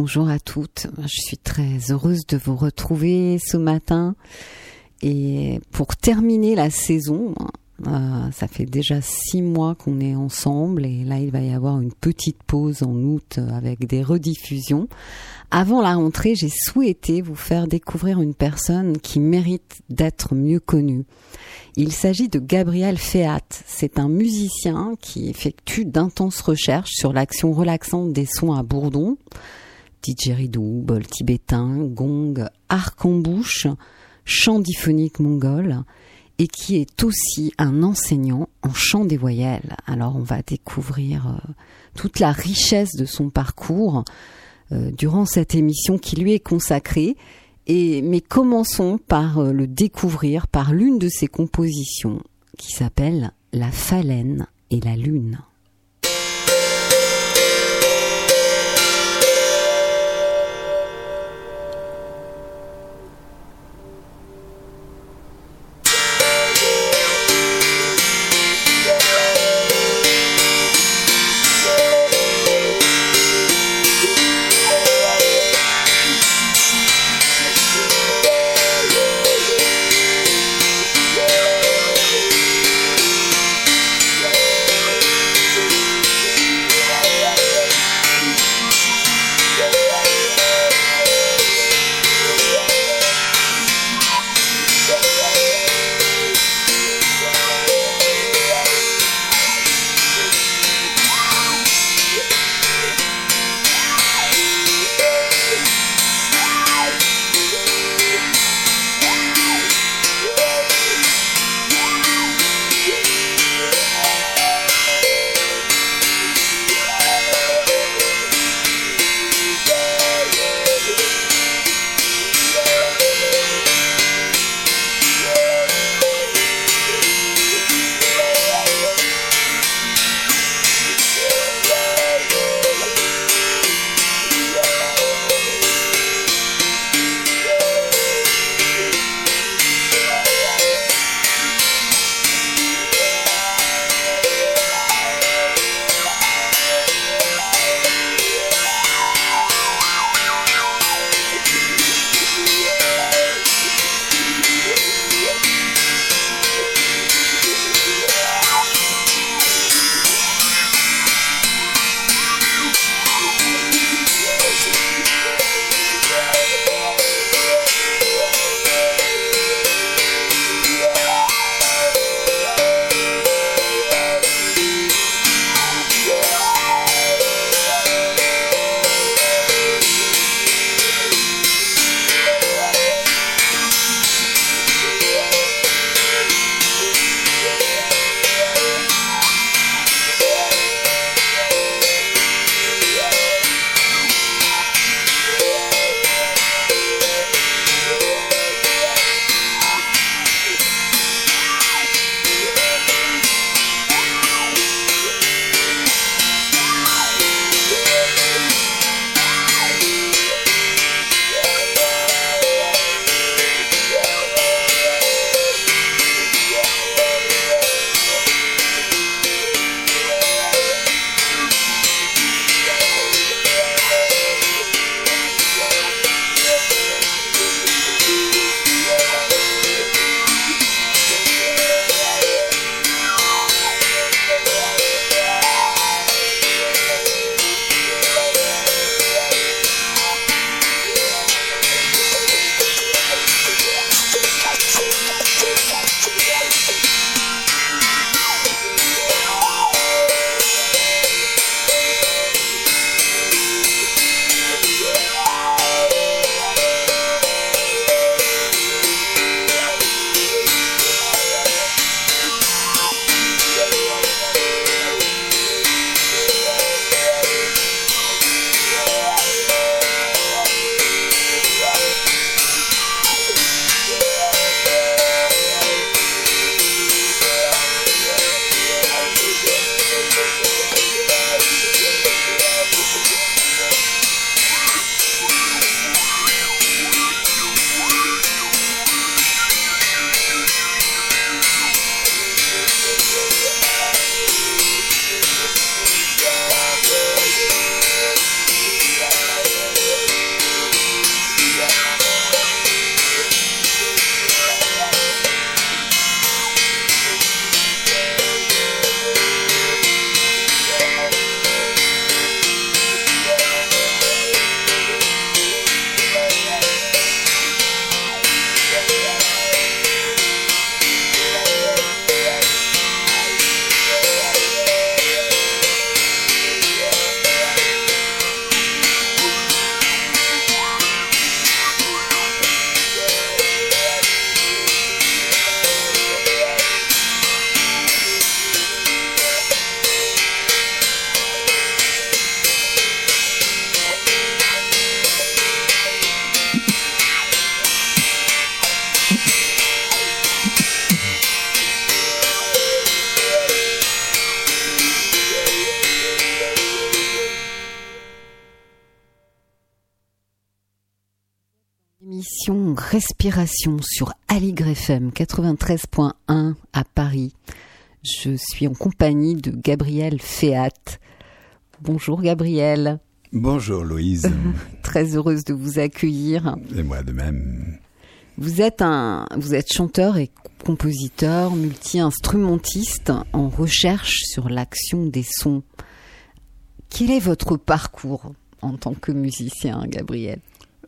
Bonjour à toutes. Je suis très heureuse de vous retrouver ce matin. Et pour terminer la saison, euh, ça fait déjà six mois qu'on est ensemble et là il va y avoir une petite pause en août avec des rediffusions. Avant la rentrée, j'ai souhaité vous faire découvrir une personne qui mérite d'être mieux connue. Il s'agit de Gabriel Féat. C'est un musicien qui effectue d'intenses recherches sur l'action relaxante des sons à bourdon, didgeridoo, bol tibétain, gong, arc en bouche, chant diphonique mongol, et qui est aussi un enseignant en chant des voyelles. Alors on va découvrir euh, toute la richesse de son parcours euh, durant cette émission qui lui est consacrée. Et, mais commençons par euh, le découvrir par l'une de ses compositions qui s'appelle La phalène et la lune. Sur Aligre FM 93.1 à Paris. Je suis en compagnie de Gabriel Féat. Bonjour Gabriel. Bonjour Louise. Très heureuse de vous accueillir. Et moi de même. Vous êtes un, vous êtes chanteur et compositeur, multi-instrumentiste en recherche sur l'action des sons. Quel est votre parcours en tant que musicien, Gabriel?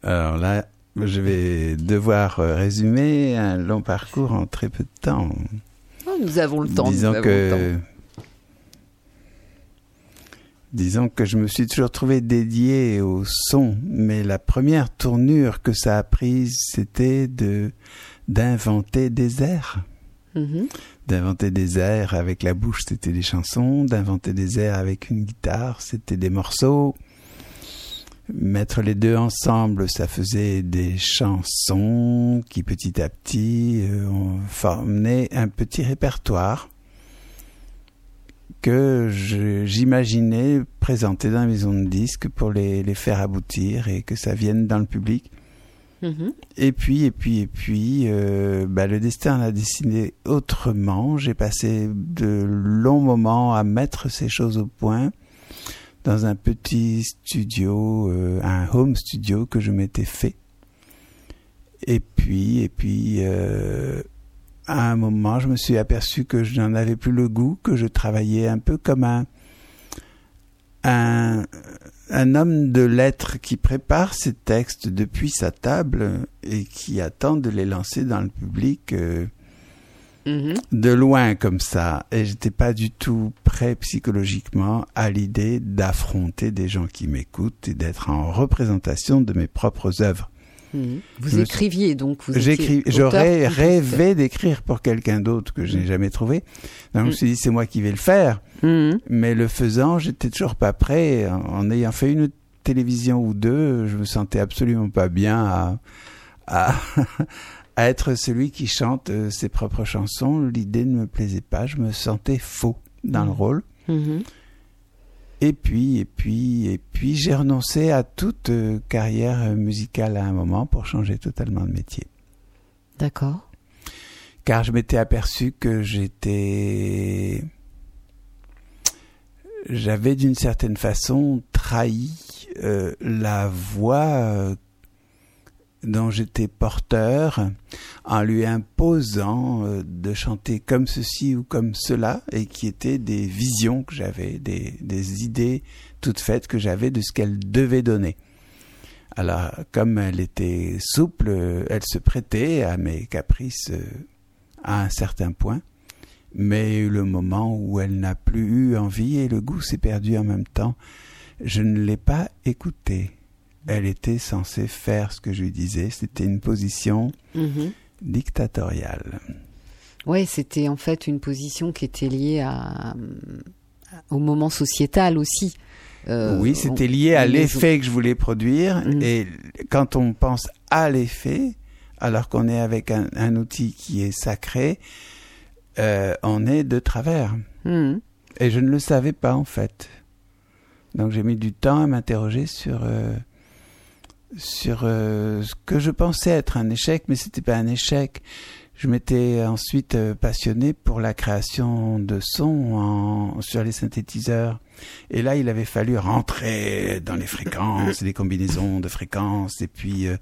Alors là, je vais devoir résumer un long parcours en très peu de temps. Oh, nous avons le temps. Disons nous que, le temps. disons que je me suis toujours trouvé dédié au son, mais la première tournure que ça a prise, c'était de d'inventer des airs. Mhm. D'inventer des airs avec la bouche, c'était des chansons. D'inventer des airs avec une guitare, c'était des morceaux. Mettre les deux ensemble, ça faisait des chansons qui petit à petit euh, ont formé un petit répertoire que j'imaginais présenter dans la maison de disques pour les, les faire aboutir et que ça vienne dans le public. Mhm. Et puis, et puis, et puis, euh, bah, le destin l'a décidé autrement. J'ai passé de longs moments à mettre ces choses au point dans un petit studio, euh, un home studio que je m'étais fait. Et puis, et puis, euh, à un moment, je me suis aperçu que je n'en avais plus le goût, que je travaillais un peu comme un, un, un homme de lettres qui prépare ses textes depuis sa table et qui attend de les lancer dans le public euh, Mhm. de loin comme ça. Et j'étais pas du tout prêt psychologiquement à l'idée d'affronter des gens qui m'écoutent et d'être en représentation de mes propres œuvres. Mhm. Vous Je écriviez donc vous J'écris, étiez j'aurais rêvé d'écrire pour quelqu'un d'autre que je n'ai jamais trouvé. Donc je me Mm. suis dit c'est moi qui vais le faire. Mhm. Mais le faisant, j'étais toujours pas prêt. En en ayant fait une télévision ou deux, je me sentais absolument pas bien à, à, à être celui qui chante euh, ses propres chansons. L'idée ne me plaisait pas. Je me sentais faux dans le Mhm. rôle. Mhm. Et puis, et puis, et puis, j'ai renoncé à toute euh, carrière euh, musicale à un moment pour changer totalement de métier. D'accord. car je m'étais aperçu que j'étais j'avais d'une certaine façon trahi euh, la voix dont j'étais porteur en lui imposant euh, de chanter comme ceci ou comme cela et qui étaient des visions que j'avais, des, des idées toutes faites que j'avais de ce qu'elle devait donner. Alors, comme elle était souple, elle se prêtait à mes caprices euh, à un certain point, mais le moment où elle n'a plus eu envie et le goût s'est perdu en même temps, je ne l'ai pas écoutée. Elle était censée faire ce que je lui disais, c'était une position Mhm. dictatoriale. Ouais, c'était en fait une position qui était liée à, au moment sociétal aussi. Euh, oui, c'était lié à l'effet que je voulais produire, Mhm. et quand on pense à l'effet, alors qu'on est avec un, un outil qui est sacré, euh, on est de travers. Mhm. Et je ne le savais pas en fait. Donc j'ai mis du temps à m'interroger sur euh, sur euh, ce que je pensais être un échec, mais c'était pas un échec. Je m'étais ensuite euh, passionné pour la création de sons en, sur les synthétiseurs. Et là, il avait fallu rentrer dans les fréquences, les combinaisons de fréquences, et puis euh,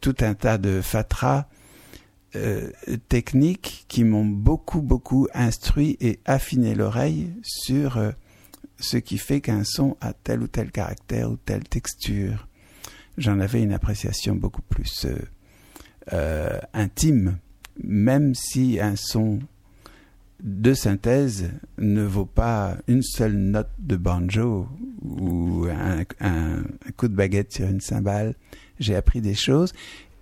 tout un tas de fatras euh, techniques qui m'ont beaucoup, beaucoup instruit et affiné l'oreille sur euh, ce qui fait qu'un son a tel ou tel caractère ou telle texture. J'en avais une appréciation beaucoup plus euh, euh, intime, même si un son de synthèse ne vaut pas une seule note de banjo ou un, coup de baguette sur une cymbale. J'ai appris des choses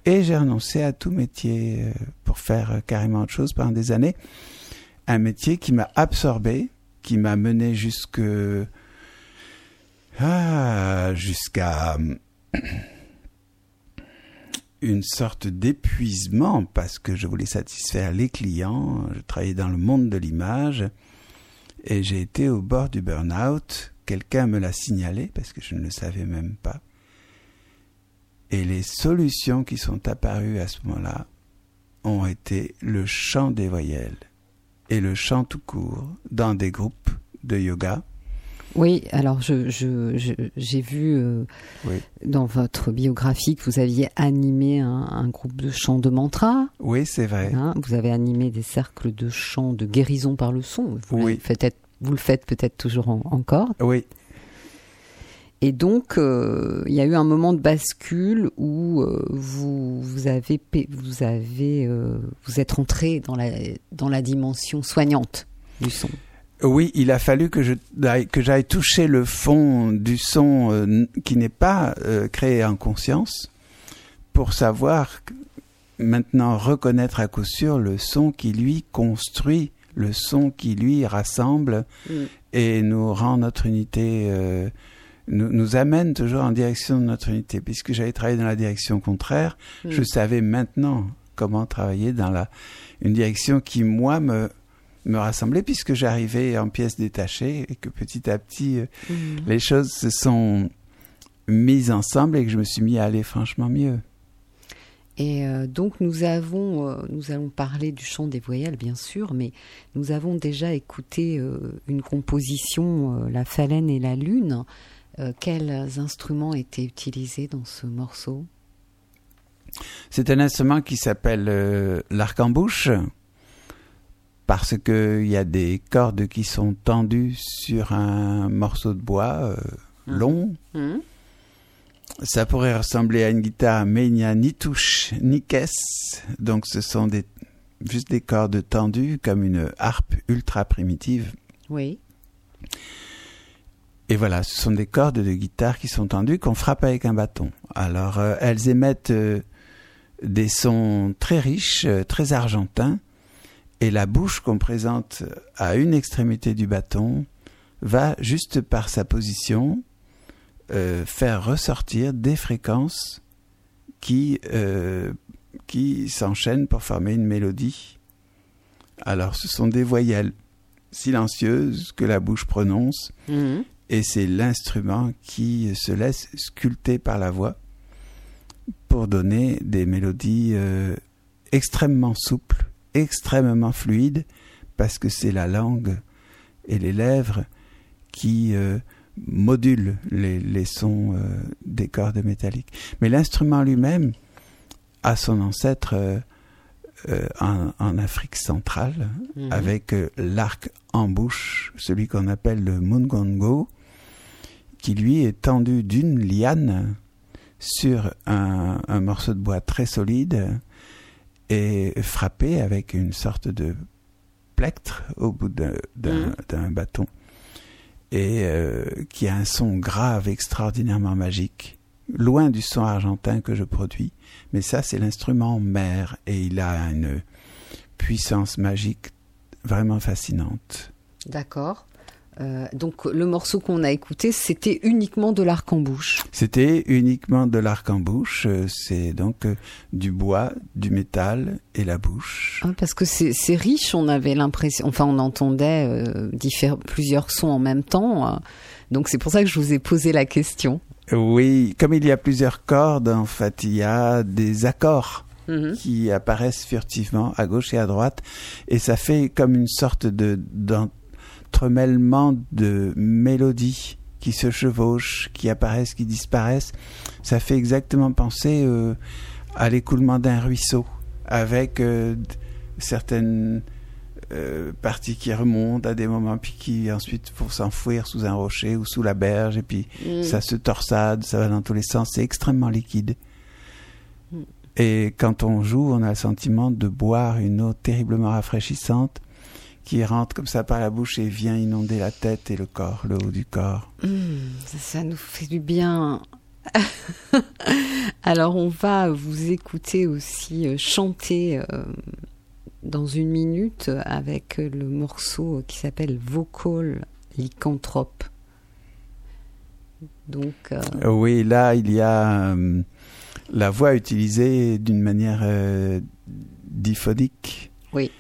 et j'ai renoncé à tout métier euh, pour faire carrément autre chose pendant des années. Un métier qui m'a absorbé, qui m'a mené jusque ah, jusqu'à une sorte d'épuisement parce que je voulais satisfaire les clients. Je travaillais dans le monde de l'image et j'ai été au bord du burn-out. Quelqu'un me l'a signalé parce que je ne le savais même pas. Et les solutions qui sont apparues à ce moment-là ont été le chant des voyelles et le chant tout court dans des groupes de yoga. Oui, alors je, je, j'ai vu euh, Oui. dans votre biographie que vous aviez animé un, un groupe de chant de mantra. Oui, c'est vrai. hein. vous avez animé des cercles de chant de guérison par le son. Vous, Oui. le faites, être- vous le faites peut-être toujours en- encore. Oui, Et donc, euh, il y a eu un moment de bascule où euh, vous, vous avez, vous avez, vous êtes entré dans la, dans la dimension soignante du son. Oui, il a fallu que je que j'aille toucher le fond du son euh, qui n'est pas euh, créé en conscience pour savoir maintenant reconnaître à coup sûr le son qui lui construit, le son qui lui rassemble et nous rend notre unité, euh, nous, nous amène toujours en direction de notre unité. Puisque j'avais travaillé dans la direction contraire, Mm. je savais maintenant comment travailler dans la une direction qui moi me me rassemblait puisque j'arrivais en pièces détachées et que petit à petit euh, Mm. les choses se sont mises ensemble et que je me suis mis à aller franchement mieux. Et euh, donc nous avons, euh, nous allons parler du chant des voyelles bien sûr, mais nous avons déjà écouté euh, une composition, la phalène et la lune. Quels instruments étaient utilisés dans ce morceau? C'est un instrument qui s'appelle l'arc-en-bouche parce que il y a des cordes qui sont tendues sur un morceau de bois euh, Mhm. long. Ça pourrait ressembler à une guitare, mais il n'y a ni touche ni caisse, donc ce sont des juste des cordes tendues comme une harpe ultra primitive. Oui. Et voilà, ce sont des cordes de guitare qui sont tendues qu'on frappe avec un bâton. Alors, euh, elles émettent euh, des sons très riches, très argentins, et la bouche qu'on présente à une extrémité du bâton va, juste par sa position, euh, faire ressortir des fréquences qui, euh, qui s'enchaînent pour former une mélodie. Alors, ce sont des voyelles silencieuses que la bouche prononce Mhm. et c'est l'instrument qui se laisse sculpter par la voix pour donner des mélodies euh, extrêmement souples, extrêmement fluides, parce que c'est la langue et les lèvres qui euh, modulent les, les sons euh, des cordes métalliques. Mais l'instrument lui-même a son ancêtre euh, en, en Afrique centrale, Mhm. avec l'arc en bouche, celui qu'on appelle le mungongo, qui lui est tendu d'une liane sur un, un morceau de bois très solide et frappé avec une sorte de plectre au bout d'un d'un bâton et euh, qui a un son grave extraordinairement magique, loin du son argentin que je produis, mais ça c'est l'instrument mère et il a une puissance magique vraiment fascinante. D'accord. Euh, donc le morceau qu'on a écouté, c'était uniquement de l'arc en bouche. C'était uniquement de l'arc en bouche, euh, c'est donc euh, du bois, du métal et la bouche. Hein, parce que c'est riche, on avait l'impression, enfin on entendait euh, plusieurs sons en même temps. donc c'est pour ça que je vous ai posé la question. Oui, comme il y a plusieurs cordes, en fait, il y a des accords Mhm. qui apparaissent furtivement à gauche et à droite, et ça fait comme une sorte de d'entremêlement de mélodies qui se chevauchent, qui apparaissent, qui disparaissent. Ça fait exactement penser euh, à l'écoulement d'un ruisseau, avec euh, certaines euh, parties qui remontent à des moments, puis qui ensuite vont s'enfouir sous un rocher ou sous la berge, et puis Mhm. ça se torsade, ça va dans tous les sens, c'est extrêmement liquide. Mm. Et quand on joue, on a le sentiment de boire une eau terriblement rafraîchissante qui rentre comme ça par la bouche et vient inonder la tête et le corps, le haut du corps. Mmh, ça, ça nous fait du bien. Alors on va vous écouter aussi euh, chanter euh, dans une minute avec le morceau qui s'appelle Vocal Lycanthrope. Donc euh, Euh, Oui, là, il y a euh, la voix utilisée d'une manière euh, diphonique. Oui.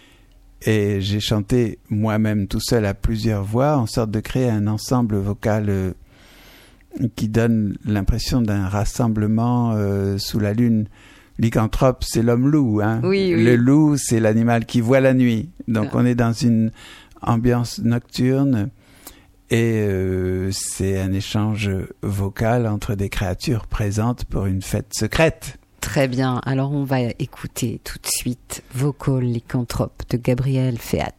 Et j'ai chanté moi-même tout seul à plusieurs voix en sorte de créer un ensemble vocal euh, qui donne l'impression d'un rassemblement euh, sous la lune. Lycanthrope, c'est l'homme loup. Hein. Oui, Le loup, c'est l'animal qui voit la nuit. Donc Ah. on est dans une ambiance nocturne et euh, c'est un échange vocal entre des créatures présentes pour une fête secrète. Très bien. Alors on va écouter tout de suite Vocal lycanthrope de Gabriel Féat.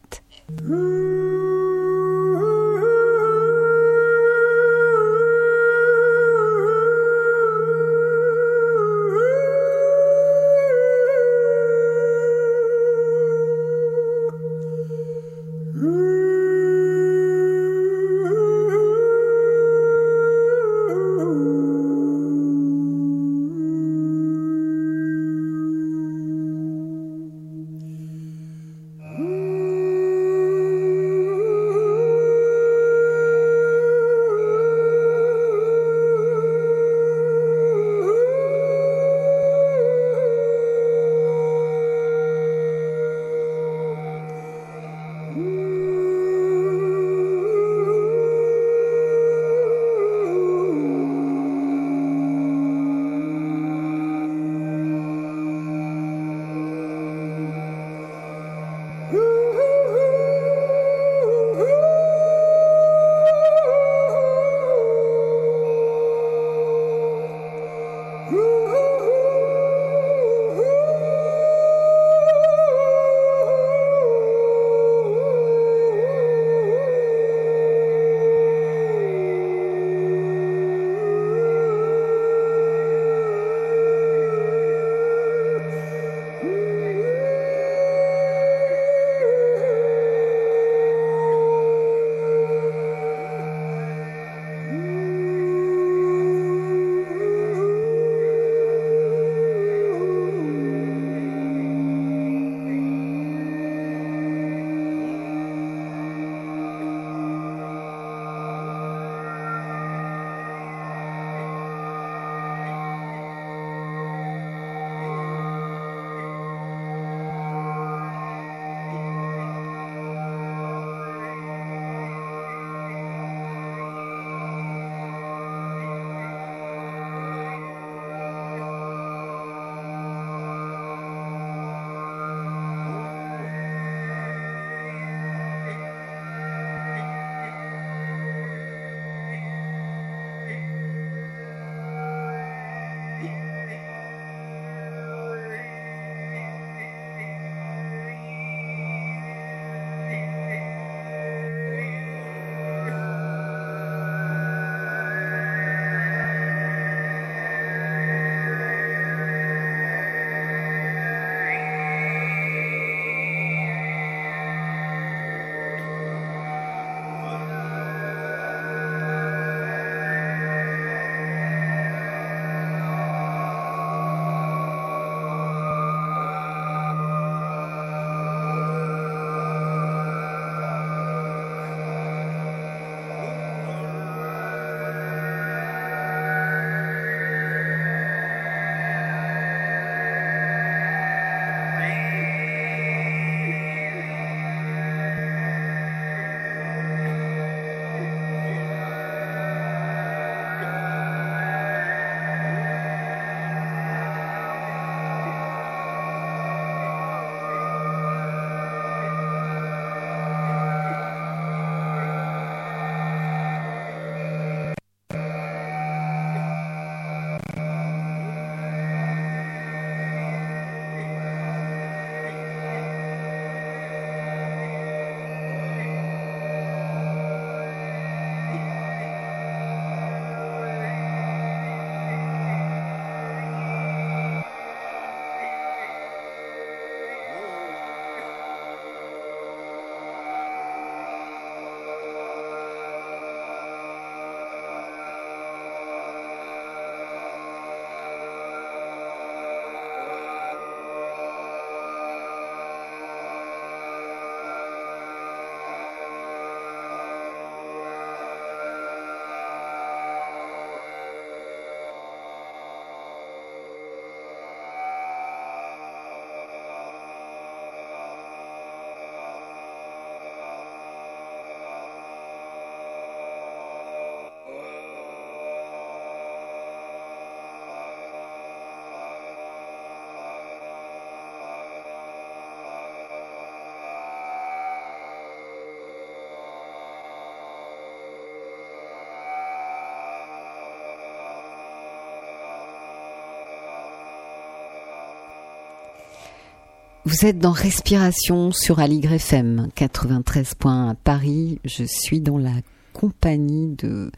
Vous êtes dans Respiration sur Aligre FM 93 à Paris. Je suis dans la compagnie de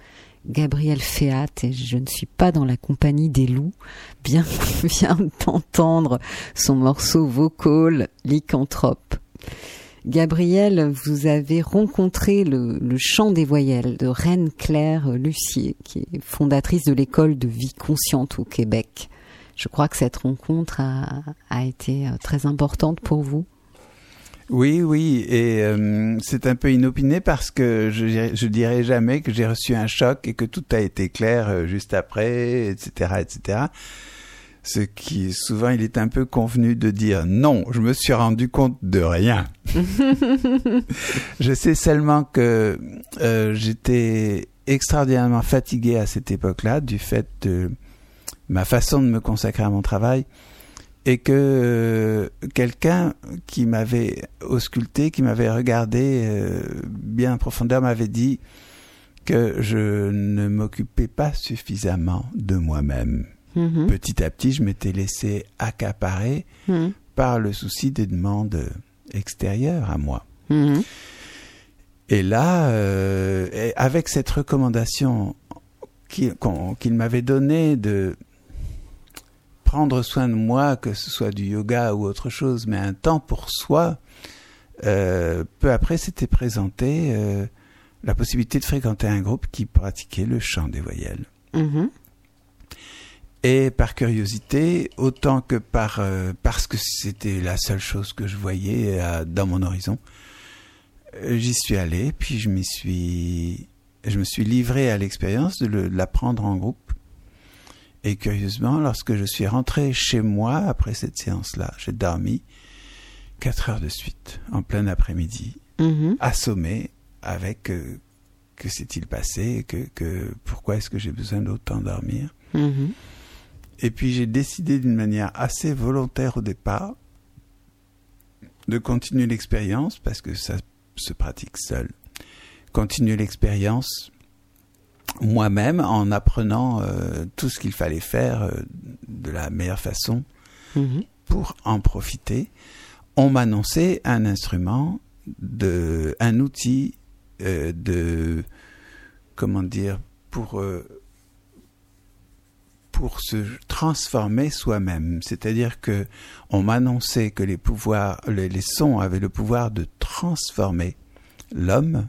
Gabriel Féat et je ne suis pas dans la compagnie des loups. Bien vient d'entendre son morceau vocal Lycanthrope. Gabriel, vous avez rencontré le chant des voyelles de Reine Claire Lucier, qui est fondatrice de l'école de vie consciente au Québec je crois que cette rencontre a, été euh, très importante pour vous. Oui, oui, et euh, c'est un peu inopiné parce que je, je dirais jamais que j'ai reçu un choc et que tout a été clair euh, juste après, etc., etc. Ce qui souvent il est un peu convenu de dire non, je me suis rendu compte de rien. je sais seulement que j'étais extraordinairement fatigué à cette époque-là du fait de ma façon de me consacrer à mon travail et que euh, quelqu'un qui m'avait ausculté, qui m'avait regardé euh, bien en profondeur, m'avait dit que je ne m'occupais pas suffisamment de moi-même. Mm-hmm. Petit à petit, je m'étais laissé accaparer mm-hmm. par le souci des demandes extérieures à moi. Mm-hmm. Et là, euh, avec cette recommandation qu'il m'avait donnée de prendre soin de moi, que ce soit du yoga ou autre chose, mais un temps pour soi, euh, peu après s'était présenté euh, la possibilité de fréquenter un groupe qui pratiquait le chant des voyelles. Mm-hmm. Et par curiosité, autant que par euh, parce que c'était la seule chose que je voyais dans mon horizon, j'y suis allé, puis je m'y suis, je me suis livré à l'expérience de l'apprendre en groupe. Et curieusement, lorsque je suis rentré chez moi après cette séance-là, j'ai dormi quatre heures de suite, en plein après-midi, mm-hmm. assommé avec euh, que s'est-il passé, que, que pourquoi est-ce que j'ai besoin d'autant dormir. Mm-hmm. Et puis j'ai décidé d'une manière assez volontaire au départ de continuer l'expérience parce que ça se pratique seul. Continuer l'expérience moi-même en apprenant euh, tout ce qu'il fallait faire euh, de la meilleure façon mhm. pour en profiter. On m'annonçait un instrument, de, un outil euh, de, comment dire, pour pour se transformer soi-même. C'est-à-dire que on m'annonçait que les pouvoirs, les sons avaient le pouvoir de transformer l'homme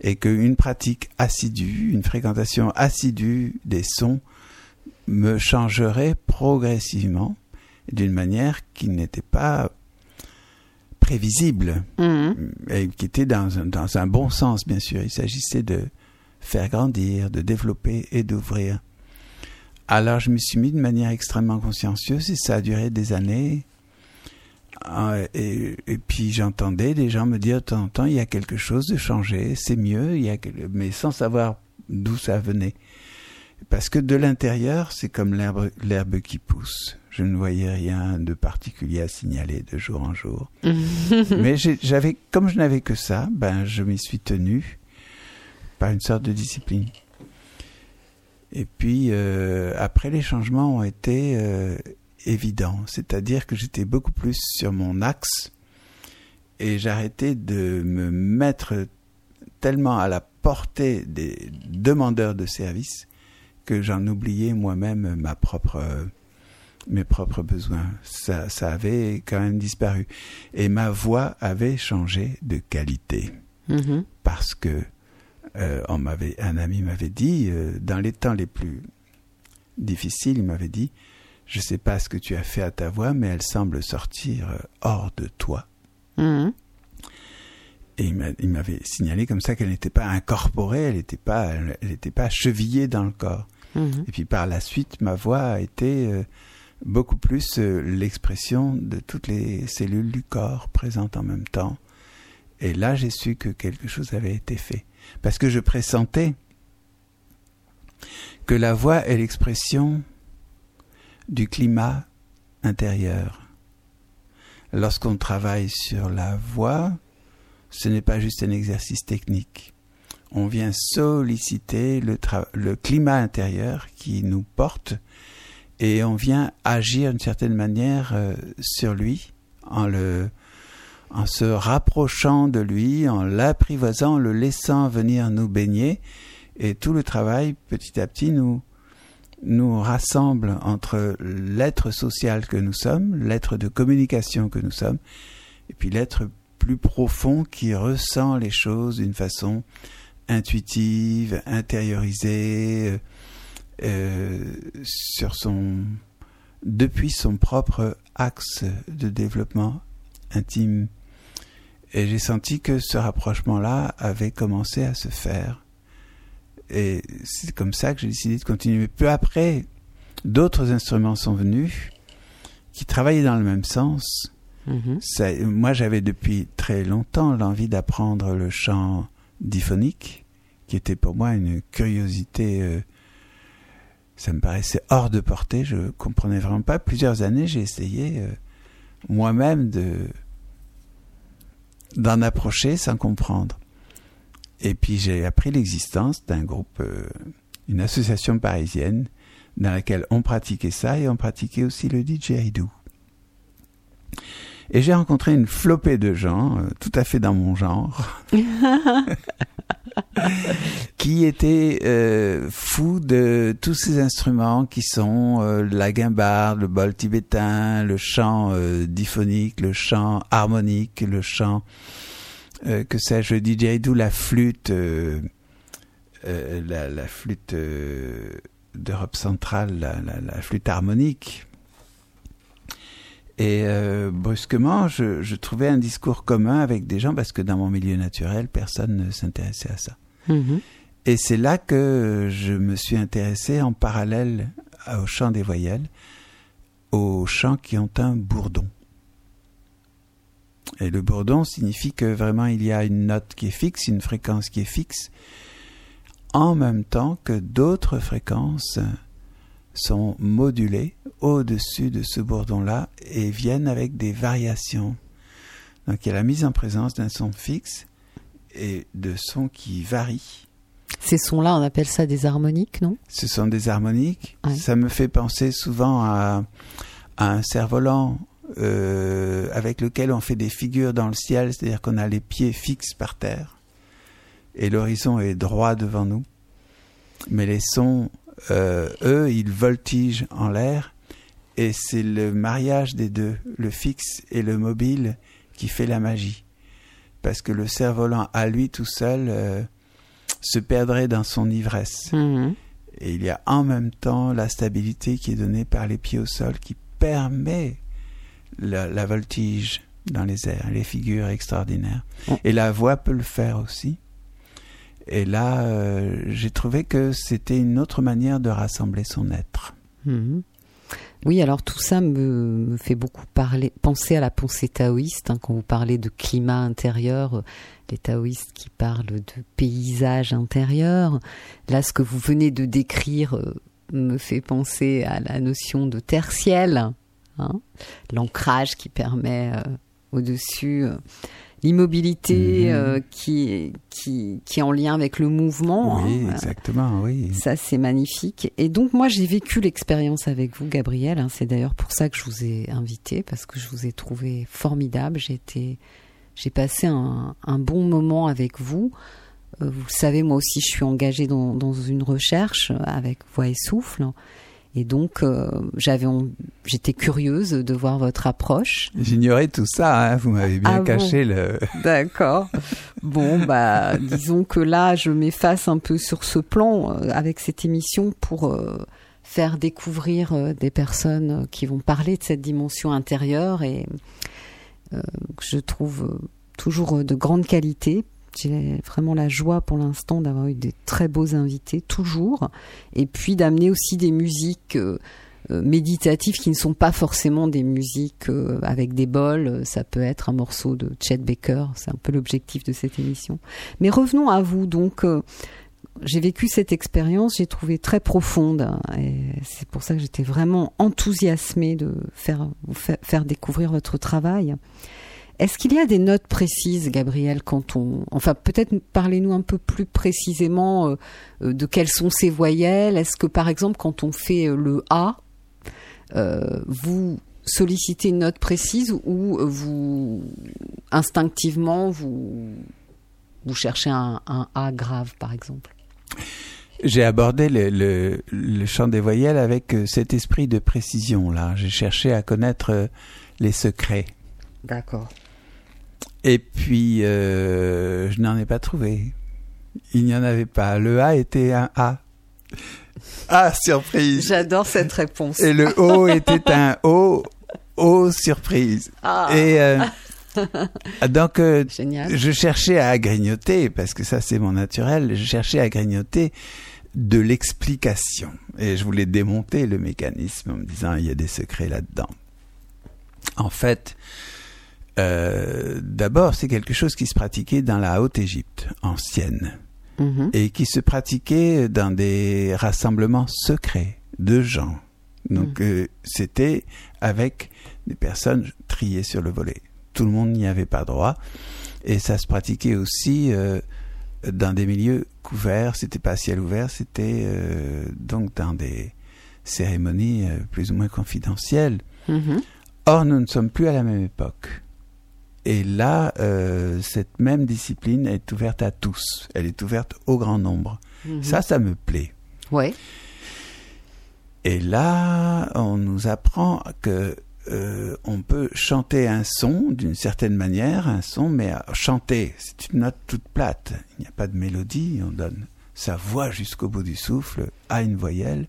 et qu'une pratique assidue, une fréquentation assidue des sons me changerait progressivement d'une manière qui n'était pas prévisible mhm. et qui était dans un, dans un bon sens, bien sûr. Il s'agissait de faire grandir, de développer et d'ouvrir. Alors je me suis mis de manière extrêmement consciencieuse et ça a duré des années ah, et, puis j'entendais des gens me dire de temps en temps, il y a quelque chose de changé, c'est mieux, il y a, mais sans savoir d'où ça venait. Parce que de l'intérieur, c'est comme l'herbe qui pousse. Je ne voyais rien de particulier à signaler de jour en jour. mais j'avais, comme je n'avais que ça, ben je m'y suis tenu par une sorte de discipline. Et puis euh, après, les changements ont été euh, évident, c'est-à-dire que j'étais beaucoup plus sur mon axe et j'arrêtais de me mettre tellement à la portée des demandeurs de services que j'en oubliais moi-même ma propre mes propres besoins. Ça, ça avait quand même disparu. Et ma voix avait changé de qualité. Mm-hmm. Parce que euh, on m'avait, un ami m'avait dit, euh, dans les temps les plus difficiles, il m'avait dit, je ne sais pas ce que tu as fait à ta voix, mais elle semble sortir euh, hors de toi. Mhm. Et il m'avait signalé comme ça qu'elle n'était pas incorporée, elle n'était pas, elle n'était pas chevillée dans le corps. Mhm. Et puis par la suite, ma voix a été euh, beaucoup plus euh, l'expression de toutes les cellules du corps présentes en même temps. Et là, j'ai su que quelque chose avait été fait. Parce que je pressentais que la voix est l'expression du climat intérieur. Lorsqu'on travaille sur la voix, ce n'est pas juste un exercice technique. On vient solliciter le, climat intérieur qui nous porte et on vient agir d'une certaine manière euh, sur lui en en se rapprochant de lui, en l'apprivoisant, le laissant venir nous baigner. Et tout le travail, petit à petit, nous, nous rassemble entre l'être social que nous sommes, l'être de communication que nous sommes, et puis l'être plus profond qui ressent les choses d'une façon intuitive, intériorisée, euh, euh, sur son, depuis son propre axe de développement intime. Et j'ai senti que ce rapprochement-là avait commencé à se faire. Et c'est comme ça que j'ai décidé de continuer. Peu après, d'autres instruments sont venus qui travaillaient dans le même sens. Mm-hmm. moi, j'avais depuis très longtemps l'envie d'apprendre le chant diphonique, qui était pour moi une curiosité. Euh, ça me paraissait hors de portée. Je comprenais vraiment pas. Plusieurs années, j'ai essayé euh, moi-même de d'en approcher sans comprendre. Et puis j'ai appris l'existence d'un groupe, euh, une association parisienne dans laquelle on pratiquait ça et on pratiquait aussi le didgeridoo. Et j'ai rencontré une flopée de gens, euh, tout à fait dans mon genre, qui étaient euh, fous de tous ces instruments qui sont euh, la guimbarde, le bol tibétain, le chant diphonique, le chant harmonique, le chant, que sais-je, le didgeridoo, la flûte, la, la, flûte d'Europe centrale, la, la flûte harmonique et euh, brusquement, je, je, trouvais un discours commun avec des gens parce que dans mon milieu naturel, personne ne s'intéressait à ça. Mm-hmm. Et c'est là que je me suis intéressé en parallèle au chant des voyelles, aux chants qui ont un bourdon. Et le bourdon signifie que vraiment il y a une note qui est fixe, une fréquence qui est fixe, en même temps que d'autres fréquences sont modulés au-dessus de ce bourdon-là et viennent avec des variations. Donc il y a la mise en présence d'un son fixe et de sons qui varient. Ces sons-là, on appelle ça des harmoniques, non? Ce sont des harmoniques. Ça me fait penser souvent à, un cerf-volant euh, avec lequel on fait des figures dans le ciel, c'est-à-dire qu'on a les pieds fixes par terre et l'horizon est droit devant nous. Mais les sons euh, eux, ils voltigent en l'air et c'est le mariage des deux, le fixe et le mobile, qui fait la magie. Parce que le cerf-volant à lui tout seul euh, se perdrait dans son ivresse. Mhm. Et il y a en même temps la stabilité qui est donnée par les pieds au sol qui permet la, voltige dans les airs, les figures extraordinaires. Et la voix peut le faire aussi. Et là, euh, j'ai trouvé que c'était une autre manière de rassembler son être. Mhm. Oui, alors tout ça me, fait beaucoup parler, penser à la pensée taoïste. Hein, quand vous parlez de climat intérieur, les taoïstes qui parlent de paysage intérieur. Là, ce que vous venez de décrire euh, me fait penser à la notion de tertiel, hein, l'ancrage qui permet au-dessus l'immobilité mhm. euh, qui, qui, qui est en lien avec le mouvement. Oui, hein. exactement, oui. Ça, c'est magnifique. Et donc, moi, j'ai vécu l'expérience avec vous, Gabriel. Hein. C'est d'ailleurs pour ça que je vous ai invité, parce que je vous ai trouvé formidable. J'ai été, j'ai passé un, un, bon moment avec vous. Euh, vous le savez, moi aussi, je suis engagée dans, dans une recherche avec Voix et Souffle. Et donc, euh, j'avais, j'étais curieuse de voir votre approche. J'ignorais tout ça. Hein, vous m'avez bien ah caché le. D'accord. Bon, bah, disons que là, je m'efface un peu sur ce plan euh, avec cette émission pour euh, faire découvrir des personnes qui vont parler de cette dimension intérieure et que je trouve toujours de grande qualité j'ai vraiment la joie pour l'instant d'avoir eu des très beaux invités, toujours. Et puis d'amener aussi des musiques euh, euh, méditatives qui ne sont pas forcément des musiques euh, avec des bols. Ça peut être un morceau de Chet Baker. C'est un peu l'objectif de cette émission. Mais revenons à vous. Donc, j'ai vécu cette expérience, j'ai trouvé très profonde. Et c'est pour ça que j'étais vraiment enthousiasmée de faire, vous faire découvrir votre travail. Est-ce qu'il y a des notes précises, Gabriel, quand on... Enfin, peut-être parlez-nous un peu plus précisément euh, euh, de quelles sont ces voyelles? Est-ce que, par exemple, quand on fait euh, le A, vous solliciter une note précise ou vous instinctivement vous vous cherchez un, un A grave par exemple? J'ai abordé le, le, le, chant des voyelles avec cet esprit de précision là. J'ai cherché à connaître les secrets. D'accord. Et puis euh, je n'en ai pas trouvé. Il n'y en avait pas. Le A était un A. Ah, surprise. J'adore cette réponse. Et le O était un O. O, surprise. Ah. Et euh, donc, euh, Génial. je cherchais à grignoter, parce que ça c'est mon naturel, je cherchais à grignoter de l'explication. Et je voulais démonter le mécanisme en me disant, il y a des secrets là-dedans. En fait, euh, d'abord, c'est quelque chose qui se pratiquait dans la Haute-Égypte ancienne Mhm. et qui se pratiquait dans des rassemblements secrets de gens. Donc euh, c'était avec des personnes triées sur le volet. Tout le monde n'y avait pas droit et ça se pratiquait aussi euh, dans des milieux couverts. C'était pas à ciel ouvert, c'était donc dans des cérémonies plus ou moins confidentielles. Mhm. Or, nous ne sommes plus à la même époque. Et là, euh, cette même discipline est ouverte à tous. Elle est ouverte au grand nombre. Mhm. Ça, ça me plaît. Ouais. Et là, on nous apprend que euh, on peut chanter un son d'une certaine manière, un son, mais à chanter, c'est une note toute plate. Il n'y a pas de mélodie. On donne sa voix jusqu'au bout du souffle à une voyelle.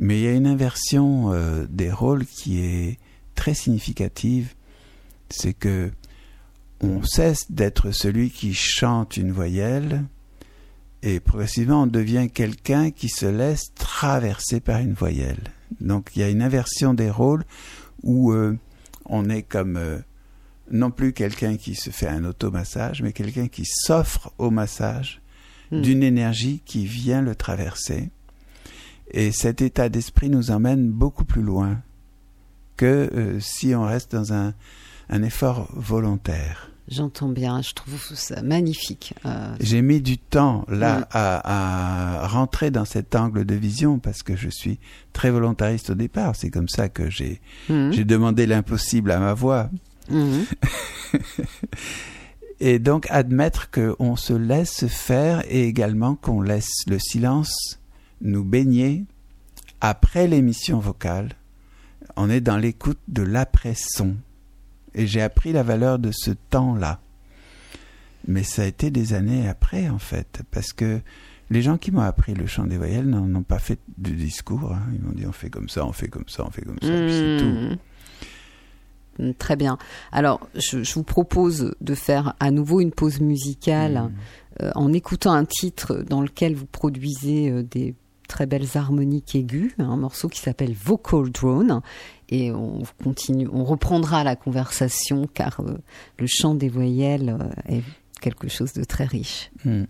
Mais il y a une inversion euh, des rôles qui est très significative. C'est que on cesse d'être celui qui chante une voyelle et progressivement on devient quelqu'un qui se laisse traverser par une voyelle. Donc il y a une inversion des rôles où euh, on est comme euh, non plus quelqu'un qui se fait un automassage, mais quelqu'un qui s'offre au massage Mm. d'une énergie qui vient le traverser. Et cet état d'esprit nous emmène beaucoup plus loin que euh, si on reste dans un, un effort volontaire. J'entends bien. Je trouve ça magnifique. Euh, J'ai mis du temps là Mm. à, à rentrer dans cet angle de vision parce que je suis très volontariste au départ. C'est comme ça que j'ai j'ai demandé l'impossible à ma voix. Mhm. Et donc admettre qu'on se laisse faire et également qu'on laisse le silence nous baigner après l'émission vocale. On est dans l'écoute de l'après-son. Et j'ai appris la valeur de ce temps-là. Mais ça a été des années après, en fait, parce que les gens qui m'ont appris le chant des voyelles n'en ont pas fait de discours. hein. Ils m'ont dit on fait comme ça, on fait comme ça, on fait comme ça, puis c'est tout. Mhm. Mm, Très bien. Alors, je, je vous propose de faire à nouveau une pause musicale euh, en écoutant un titre dans lequel vous produisez euh, des très belles harmoniques aiguës, un morceau qui s'appelle Vocal Drone. Et on continue, on reprendra la conversation car euh, le chant des voyelles euh, est quelque chose de très riche. Hmm.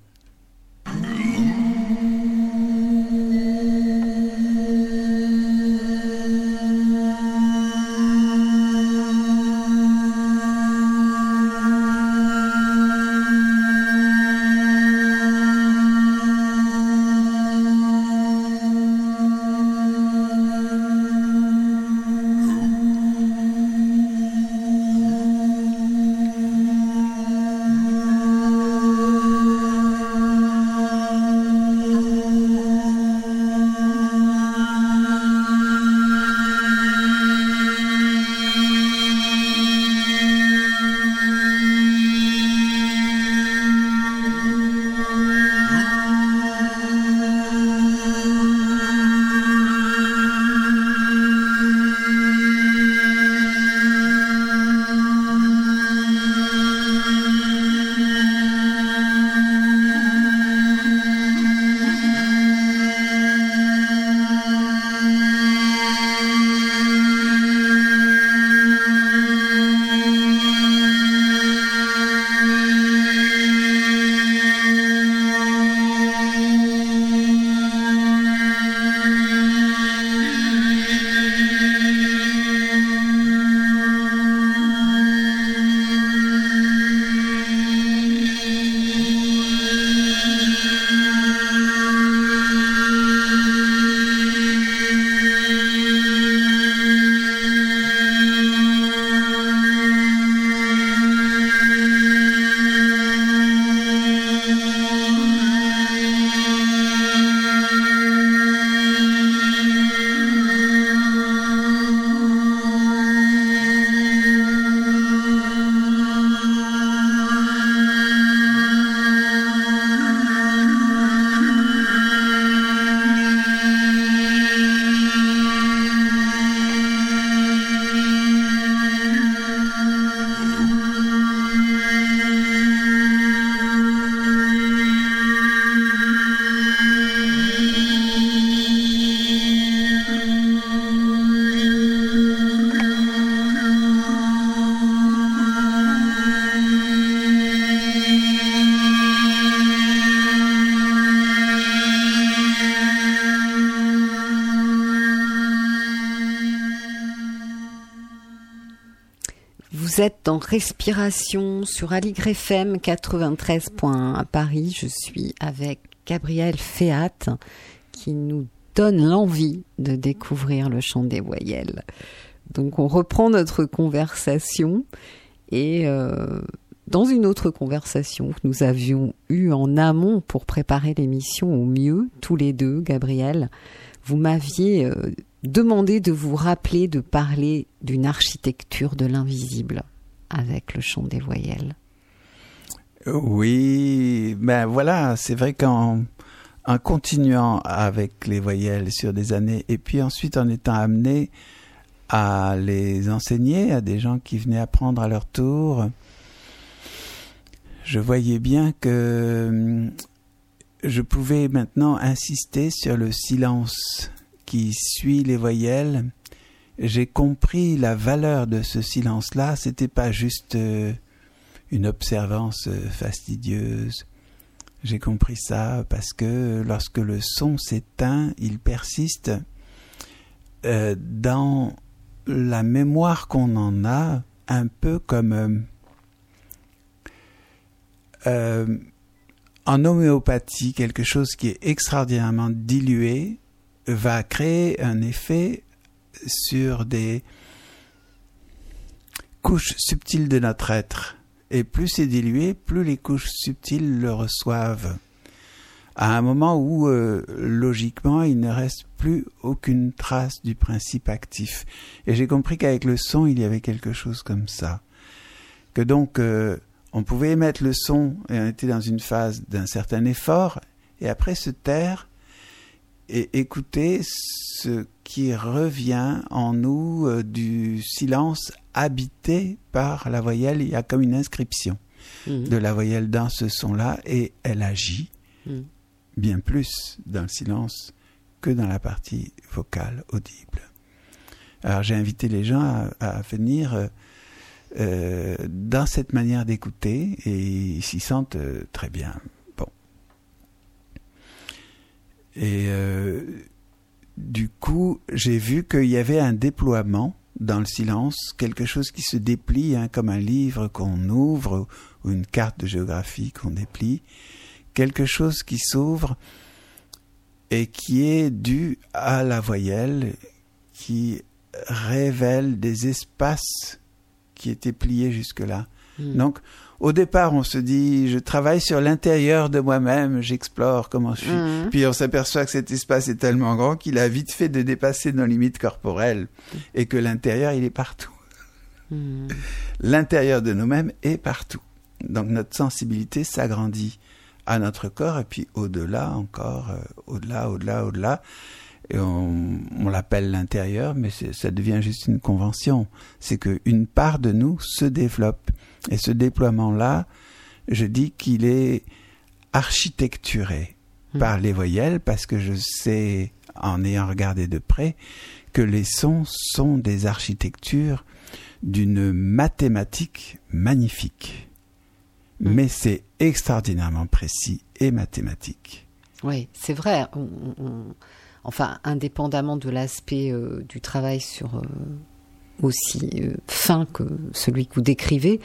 Vous êtes dans Respiration sur Aligre FM 93.1 à Paris. Je suis avec Gabriel Féat qui nous donne l'envie de découvrir le chant des voyelles. Donc on reprend notre conversation et euh, dans une autre conversation que nous avions eue en amont pour préparer l'émission au mieux, tous les deux, Gabriel, vous m'aviez euh, demandé de vous rappeler de parler d'une architecture de l'invisible avec le chant des voyelles. Oui, ben voilà, c'est vrai qu'en en continuant avec les voyelles sur des années et puis ensuite en étant amené à les enseigner à des gens qui venaient apprendre à leur tour, je voyais bien que hum, je pouvais maintenant insister sur le silence qui suit les voyelles. J'ai compris la valeur de ce silence-là. C'était pas juste euh, une observance euh, fastidieuse. J'ai compris ça parce que lorsque le son s'éteint, il persiste euh, dans la mémoire qu'on en a, un peu comme en homéopathie, quelque chose qui est extraordinairement dilué va créer un effet sur des couches subtiles de notre être. Et plus c'est dilué, plus les couches subtiles le reçoivent. À un moment où, euh, logiquement, il ne reste plus aucune trace du principe actif. Et j'ai compris qu'avec le son, il y avait quelque chose comme ça. Que donc, euh, on pouvait émettre le son et on était dans une phase d'un certain effort, et après se taire et écouter ce qui revient en nous euh, du silence habité par la voyelle. Il y a comme une inscription mmh. de la voyelle dans ce son-là et elle agit mmh. bien plus dans le silence que dans la partie vocale audible. Alors j'ai invité les gens à, venir euh, euh, dans cette manière d'écouter et ils s'y sentent euh, très bien. Bon. Et euh, du coup, j'ai vu qu'il y avait un déploiement dans le silence, quelque chose qui se déplie, hein, comme un livre qu'on ouvre ou une carte de géographie qu'on déplie, quelque chose qui s'ouvre et qui est dû à la voyelle qui révèle des espaces qui était plié jusque-là. Hmm. Donc, au départ, on se dit, je travaille sur l'intérieur de moi-même, j'explore comment je suis. Hmm. Puis on s'aperçoit que cet espace est tellement grand qu'il a vite fait de dépasser nos limites corporelles et que l'intérieur, il est partout. Hmm. L'intérieur de nous-mêmes est partout. Donc notre sensibilité s'agrandit à notre corps et puis au-delà encore, euh, au-delà, au-delà, au-delà et on, on l'appelle l'intérieur, mais ça devient juste une convention. C'est qu'une part de nous se développe. Et ce déploiement-là, je dis qu'il est architecturé hmm. par les voyelles, parce que je sais, en ayant regardé de près, que les sons sont des architectures d'une mathématique magnifique. Hmm. Mais c'est extraordinairement précis et mathématique. Oui, c'est vrai. On, on enfin indépendamment de l'aspect euh, du travail sur euh, aussi euh, fin que celui que vous décrivez,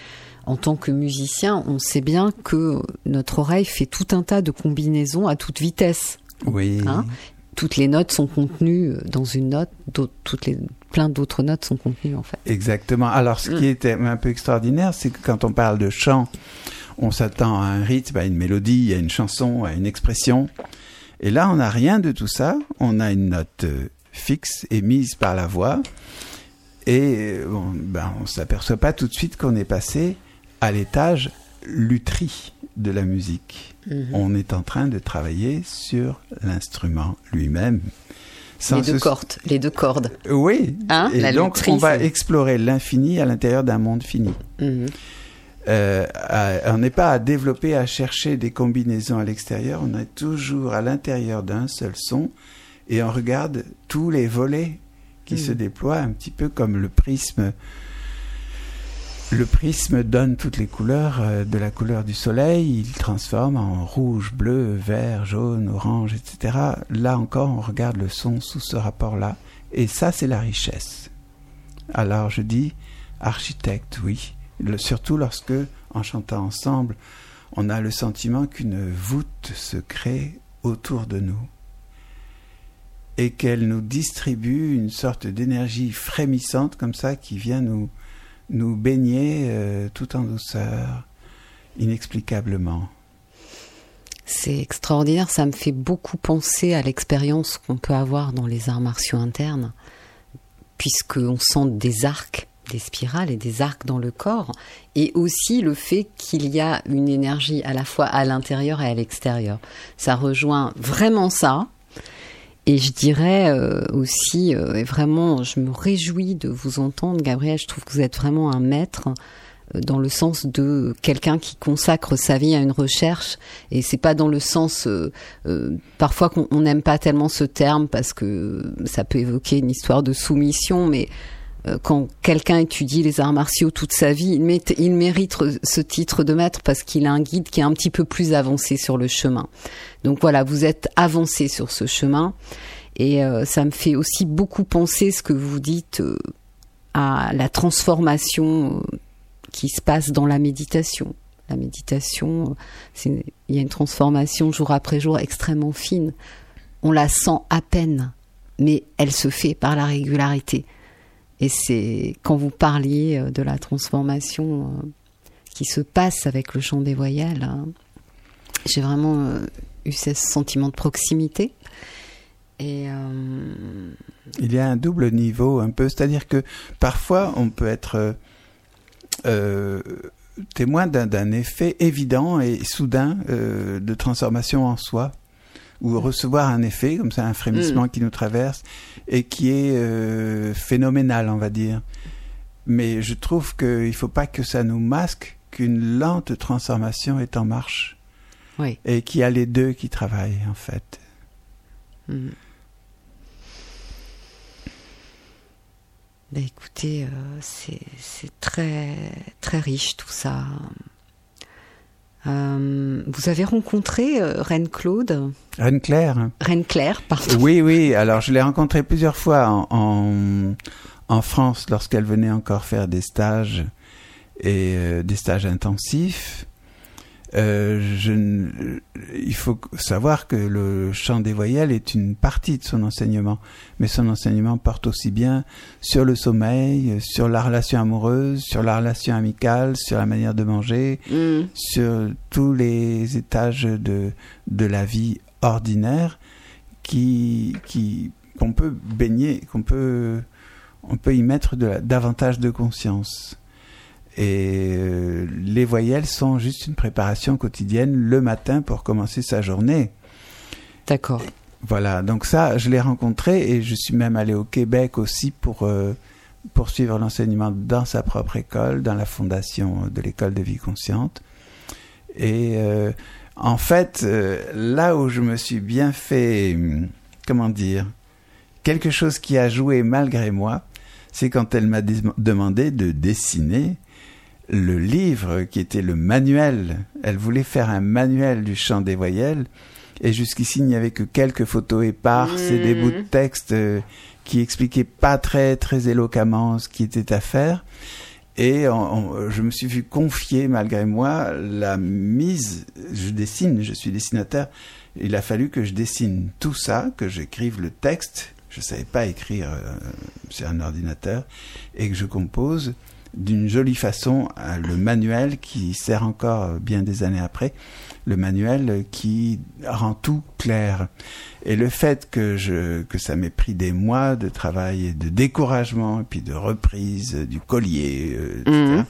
en tant que musicien, on sait bien que notre oreille fait tout un tas de combinaisons à toute vitesse. Oui. Hein? toutes les notes sont contenues dans une note, toutes les plein d'autres notes sont contenues en fait. Exactement. Alors ce qui mm. est un peu extraordinaire, c'est que quand on parle de chant, on s'attend à un rythme, à une mélodie, à une chanson, à une expression. Et là, on n'a rien de tout ça. On a une note euh, fixe émise par la voix. Et euh, bon, ben, on s'aperçoit pas tout de suite qu'on est passé à l'étage lutherie de la musique. Mhm. On est en train de travailler sur l'instrument lui-même. Les deux cordes, les deux cordes. Oui. Hein, et donc on va explorer l'infini à l'intérieur d'un monde fini. Mhm. Euh, on n'est pas à développer, à chercher des combinaisons à l'extérieur, on est toujours à l'intérieur d'un seul son et on regarde tous les volets qui se mm. déploient un petit peu comme le prisme. Le prisme donne toutes les couleurs euh, de la couleur du soleil, il transforme en rouge, bleu, vert, jaune, orange, etc. Là encore, on regarde le son sous ce rapport-là. Et ça, c'est la richesse. Alors je dis, architecte, oui. surtout lorsque, en chantant ensemble, on a le sentiment qu'une voûte se crée autour de nous et qu'elle nous distribue une sorte d'énergie frémissante comme ça qui vient nous, nous baigner euh, tout en douceur, inexplicablement. C'est extraordinaire, ça me fait beaucoup penser à l'expérience qu'on peut avoir dans les arts martiaux internes, puisqu'on sent des arcs, des spirales et des arcs dans le corps, et aussi le fait qu'il y a une énergie à la fois à l'intérieur et à l'extérieur. Ça rejoint vraiment ça, et je dirais euh, aussi, euh, et vraiment, je me réjouis de vous entendre, Gabriel. Je trouve que vous êtes vraiment un maître euh, dans le sens de quelqu'un qui consacre sa vie à une recherche. Et c'est pas dans le sens parfois qu'on n'aime pas tellement ce terme parce que ça peut évoquer une histoire de soumission, mais quand quelqu'un étudie les arts martiaux toute sa vie, il, il mérite ce titre de maître parce qu'il a un guide qui est un petit peu plus avancé sur le chemin. Donc voilà, vous êtes avancé sur ce chemin. Et euh, ça me fait aussi beaucoup penser ce que vous dites euh, à la transformation euh, qui se passe dans la méditation. La méditation, il y a une transformation jour après jour extrêmement fine. On la sent à peine, mais elle se fait par la régularité. Et c'est quand vous parliez de la transformation qui se passe avec le chant des voyelles, hein, j'ai vraiment eu ce sentiment de proximité. Euh, Il y a un double niveau un peu, c'est-à-dire que parfois on peut être euh, témoin d'un effet évident et soudain euh, de transformation en soi, ou recevoir un effet comme ça, un frémissement mm. qui nous traverse et qui est phénoménal, on va dire. Mais je trouve qu'il ne faut pas que ça nous masque qu'une lente transformation est en marche. Et qu'il y a les deux qui travaillent, en fait. Ben, écoutez, euh, c'est très, très riche tout ça. Euh, vous avez rencontré euh, Reine Claude Reine Claire. Reine Claire, pardon. Oui, oui. Alors, je l'ai rencontrée plusieurs fois en, en, en France lorsqu'elle venait encore faire des stages et des stages intensifs. Euh, je, il faut savoir que le chant des voyelles est une partie de son enseignement, mais son enseignement porte aussi bien sur le sommeil, sur la relation amoureuse, sur la relation amicale, sur la manière de manger, mm. sur tous les étages de, de la vie ordinaire qui, qui, qu'on peut baigner, qu'on peut, on peut y mettre de davantage de conscience. Et euh, les voyelles sont juste une préparation quotidienne le matin pour commencer sa journée. D'accord. Voilà, donc ça, je l'ai rencontré et je suis même allé au Québec aussi pour euh, poursuivre l'enseignement dans sa propre école, dans la fondation de l'école de vie consciente. Et euh, en fait, là où je me suis bien fait, comment dire, quelque chose qui a joué malgré moi, c'est quand elle m'a demandé de dessiner le livre qui était le manuel. Elle voulait faire un manuel du chant des voyelles. Et jusqu'ici, il n'y avait que quelques photos éparses et des bouts de mmh. texte euh, qui expliquaient pas très, très éloquemment ce qui était à faire. Et je me suis vu confier, malgré moi, la mise. Je dessine, je suis dessinateur. Il a fallu que je dessine tout ça, que j'écrive le texte. Je ne savais pas écrire euh, sur un ordinateur. Et que je compose d'une jolie façon le manuel qui sert encore bien des années après, le manuel qui rend tout clair. Et le fait que je que ça m'ait pris des mois de travail et de découragement et puis de reprise du collier, euh, mhm.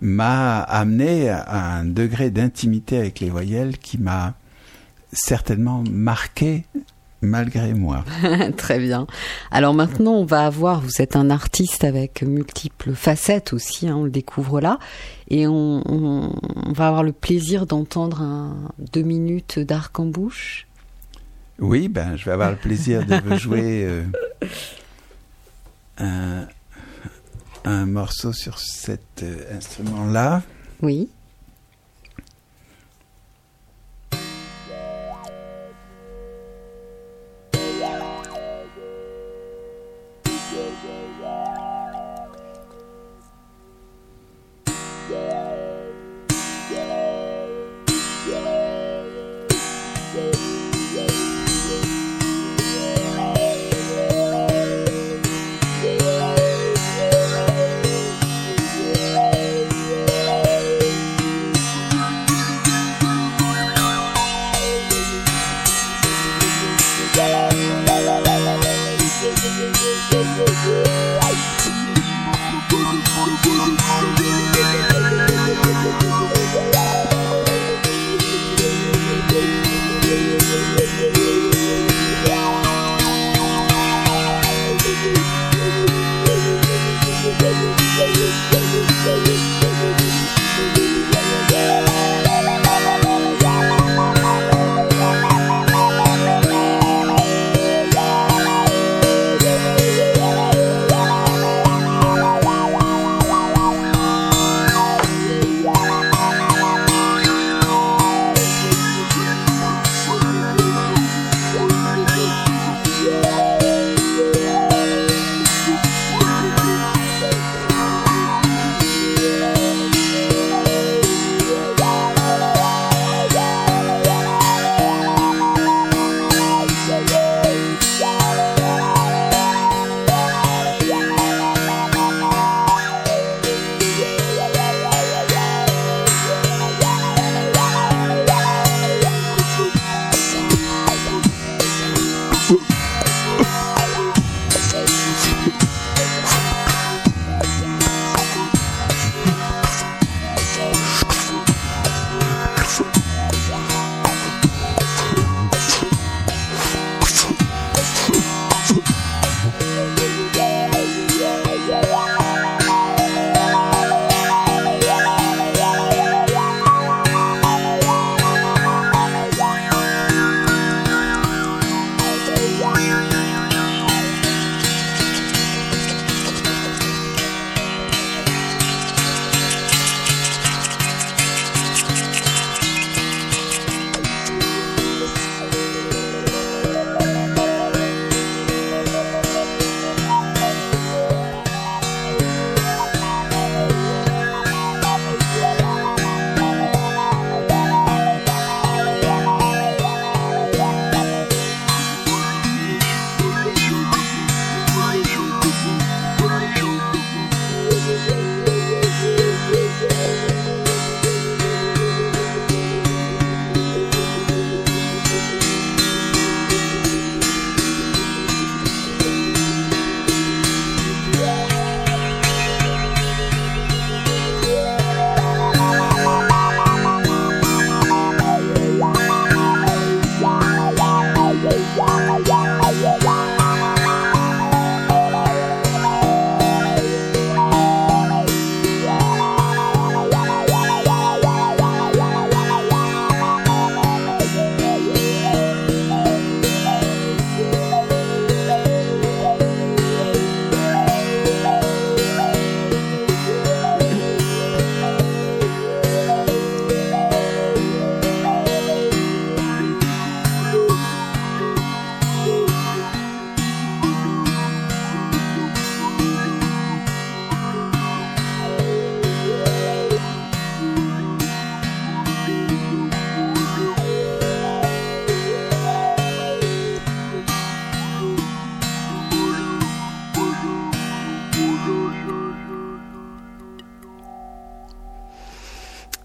m'a amené à un degré d'intimité avec les voyelles qui m'a certainement marqué malgré moi. Très bien. Alors maintenant, on va avoir, vous êtes un artiste avec multiples facettes aussi, hein, on le découvre là, et on, va avoir le plaisir d'entendre un deux minutes d'arc en bouche. Oui, ben, je vais avoir le plaisir de vous jouer euh, un, un, morceau sur cet euh, instrument-là. Oui.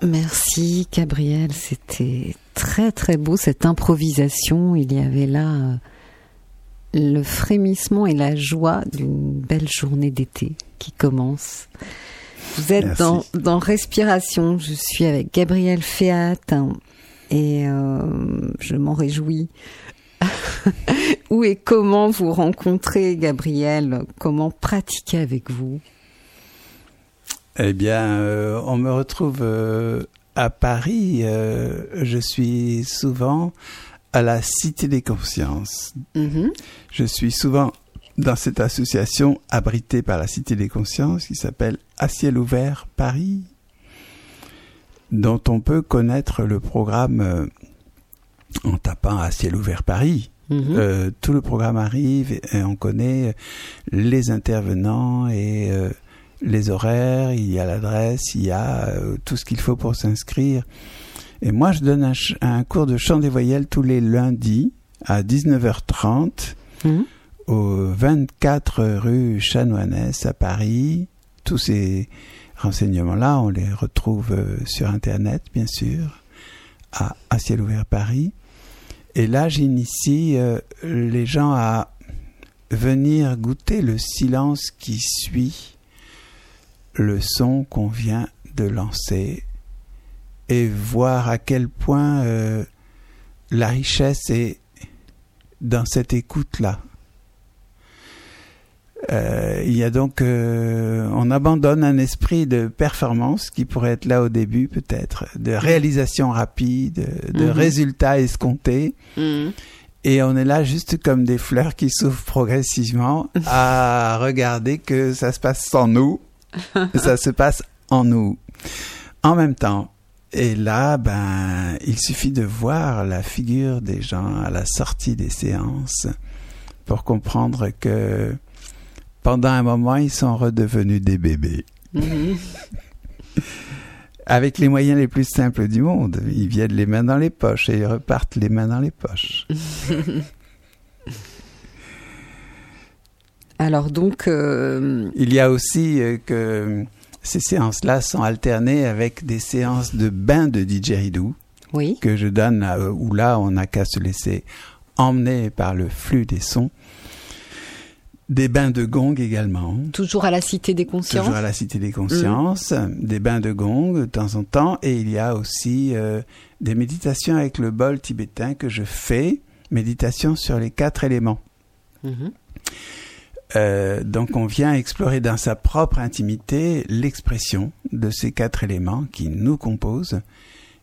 Merci Gabriel, c'était très très beau cette improvisation. Il y avait là euh, le frémissement et la joie d'une belle journée d'été qui commence. Vous êtes dans, dans, Respiration. Je suis avec Gabriel Féat et euh, je m'en réjouis. Où et comment vous rencontrez Gabriel? Comment pratiquer avec vous? Eh bien, euh, on me retrouve euh, à Paris. je suis souvent à la Cité des Consciences. Mm-hmm. Je suis souvent dans cette association abritée par la Cité des Consciences qui s'appelle À ciel ouvert Paris, dont on peut connaître le programme euh, en tapant À ciel ouvert Paris. Mhm. Euh, tout le programme arrive et on connaît les intervenants et euh, les horaires, il y a l'adresse, il y a tout ce qu'il faut pour s'inscrire. Et moi, je donne un, cours de chant des voyelles tous les lundis à 19h30 au 24 rue Chanoinesse à Paris. Tous ces renseignements-là, on les retrouve euh, sur Internet, bien sûr, à, à ciel ouvert Paris. Et là, j'initie euh, les gens à venir goûter le silence qui suit le son qu'on vient de lancer et voir à quel point euh, la richesse est dans cette écoute-là. Euh, il y a donc, euh, on abandonne un esprit de performance qui pourrait être là au début peut-être, de réalisation rapide, de mhm. résultats escomptés. Mhm. Et on est là juste comme des fleurs qui s'ouvrent progressivement à regarder que ça se passe sans nous, ça se passe en nous. En même temps, et là, ben, il suffit de voir la figure des gens à la sortie des séances pour comprendre que pendant un moment, ils sont redevenus des bébés. Mhm. Avec les moyens les plus simples du monde. Ils viennent les mains dans les poches et ils repartent les mains dans les poches. Alors donc... Euh, Il y a aussi euh, que ces séances-là sont alternées avec des séances de bain de didgeridoo oui. que je donne, euh, où là, on n'a qu'à se laisser emmener par le flux des sons. Des bains de gong également. Toujours à la Cité des Consciences. Toujours à la Cité des Consciences. Des bains de gong de temps en temps. Et il y a aussi euh, des méditations avec le bol tibétain que je fais. Méditation sur les quatre éléments. Mhm. Euh, donc on vient explorer dans sa propre intimité l'expression de ces quatre éléments qui nous composent.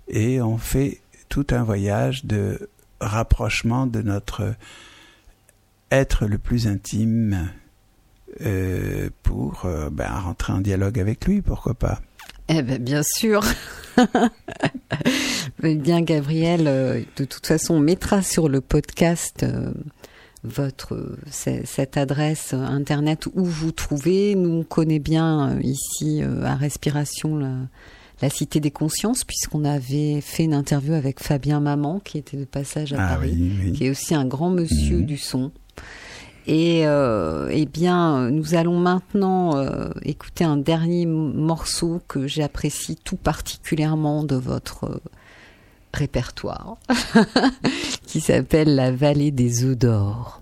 Et on fait tout un voyage de rapprochement de notre être le plus intime euh, pour euh, ben, rentrer en dialogue avec lui, pourquoi pas Eh ben, bien sûr. bien, Gabriel, euh, de toute façon, on mettra sur le podcast votre cette adresse internet où vous trouvez. Nous, on connaît bien ici à Respiration la, Cité des Consciences, puisqu'on avait fait une interview avec Fabien Maman, qui était de passage à ah Paris, qui est aussi un grand monsieur mhm. du son. Et euh, eh bien, nous allons maintenant euh, écouter un dernier morceau que j'apprécie tout particulièrement de votre euh, répertoire, qui s'appelle La vallée des œufs d'or.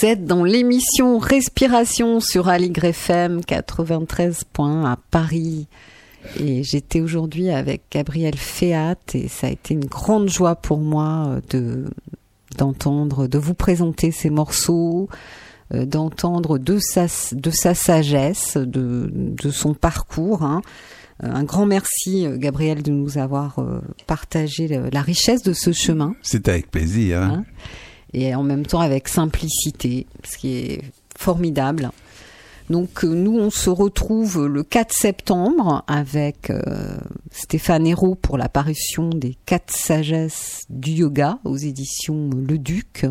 Vous êtes dans l'émission Respiration sur Aligre FM 93 points à Paris. Et j'étais aujourd'hui avec Gabriel Féat et ça a été une grande joie pour moi euh, de d'entendre, de vous présenter ces morceaux, euh, d'entendre de sa, de sa sagesse, de, de son parcours. Hein. Euh, un grand merci, Gabriel, de nous avoir partagé la richesse de ce chemin. C'est avec plaisir. Hein. Hein. Et en même temps avec simplicité, ce qui est formidable. Donc euh, nous, on se retrouve le 4 septembre avec euh, Stéphane Hérault pour l'apparition des quatre sagesses du yoga aux éditions Le Duc.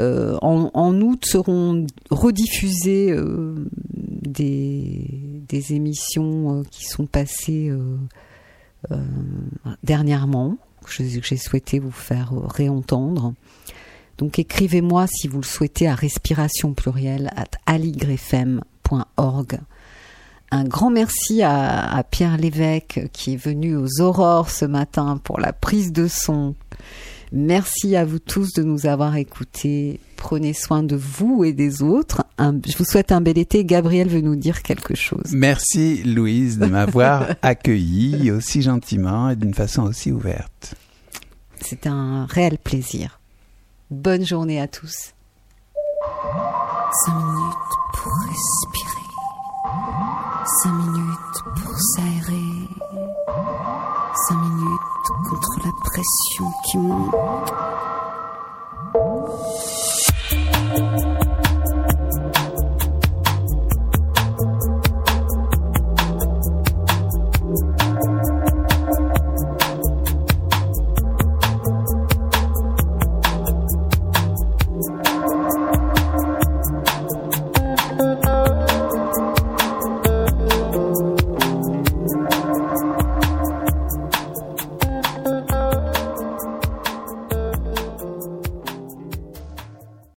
Euh, en, août seront rediffusées des, des, émissions qui sont passées dernièrement, que j'ai souhaité vous faire réentendre. Donc écrivez-moi si vous le souhaitez à respiration plurielle at aligrefm.org. Un grand merci à, Pierre Lévesque qui est venu aux aurores ce matin pour la prise de son. Merci à vous tous de nous avoir écoutés. Prenez soin de vous et des autres. je vous souhaite un bel été. Gabriel veut nous dire quelque chose. Merci Louise de m'avoir accueilli aussi gentiment et d'une façon aussi ouverte. C'est un réel plaisir. Bonne journée à tous. 5 minutes pour respirer. 5 minutes pour s'aérer. 5 minutes contre la pression qui monte.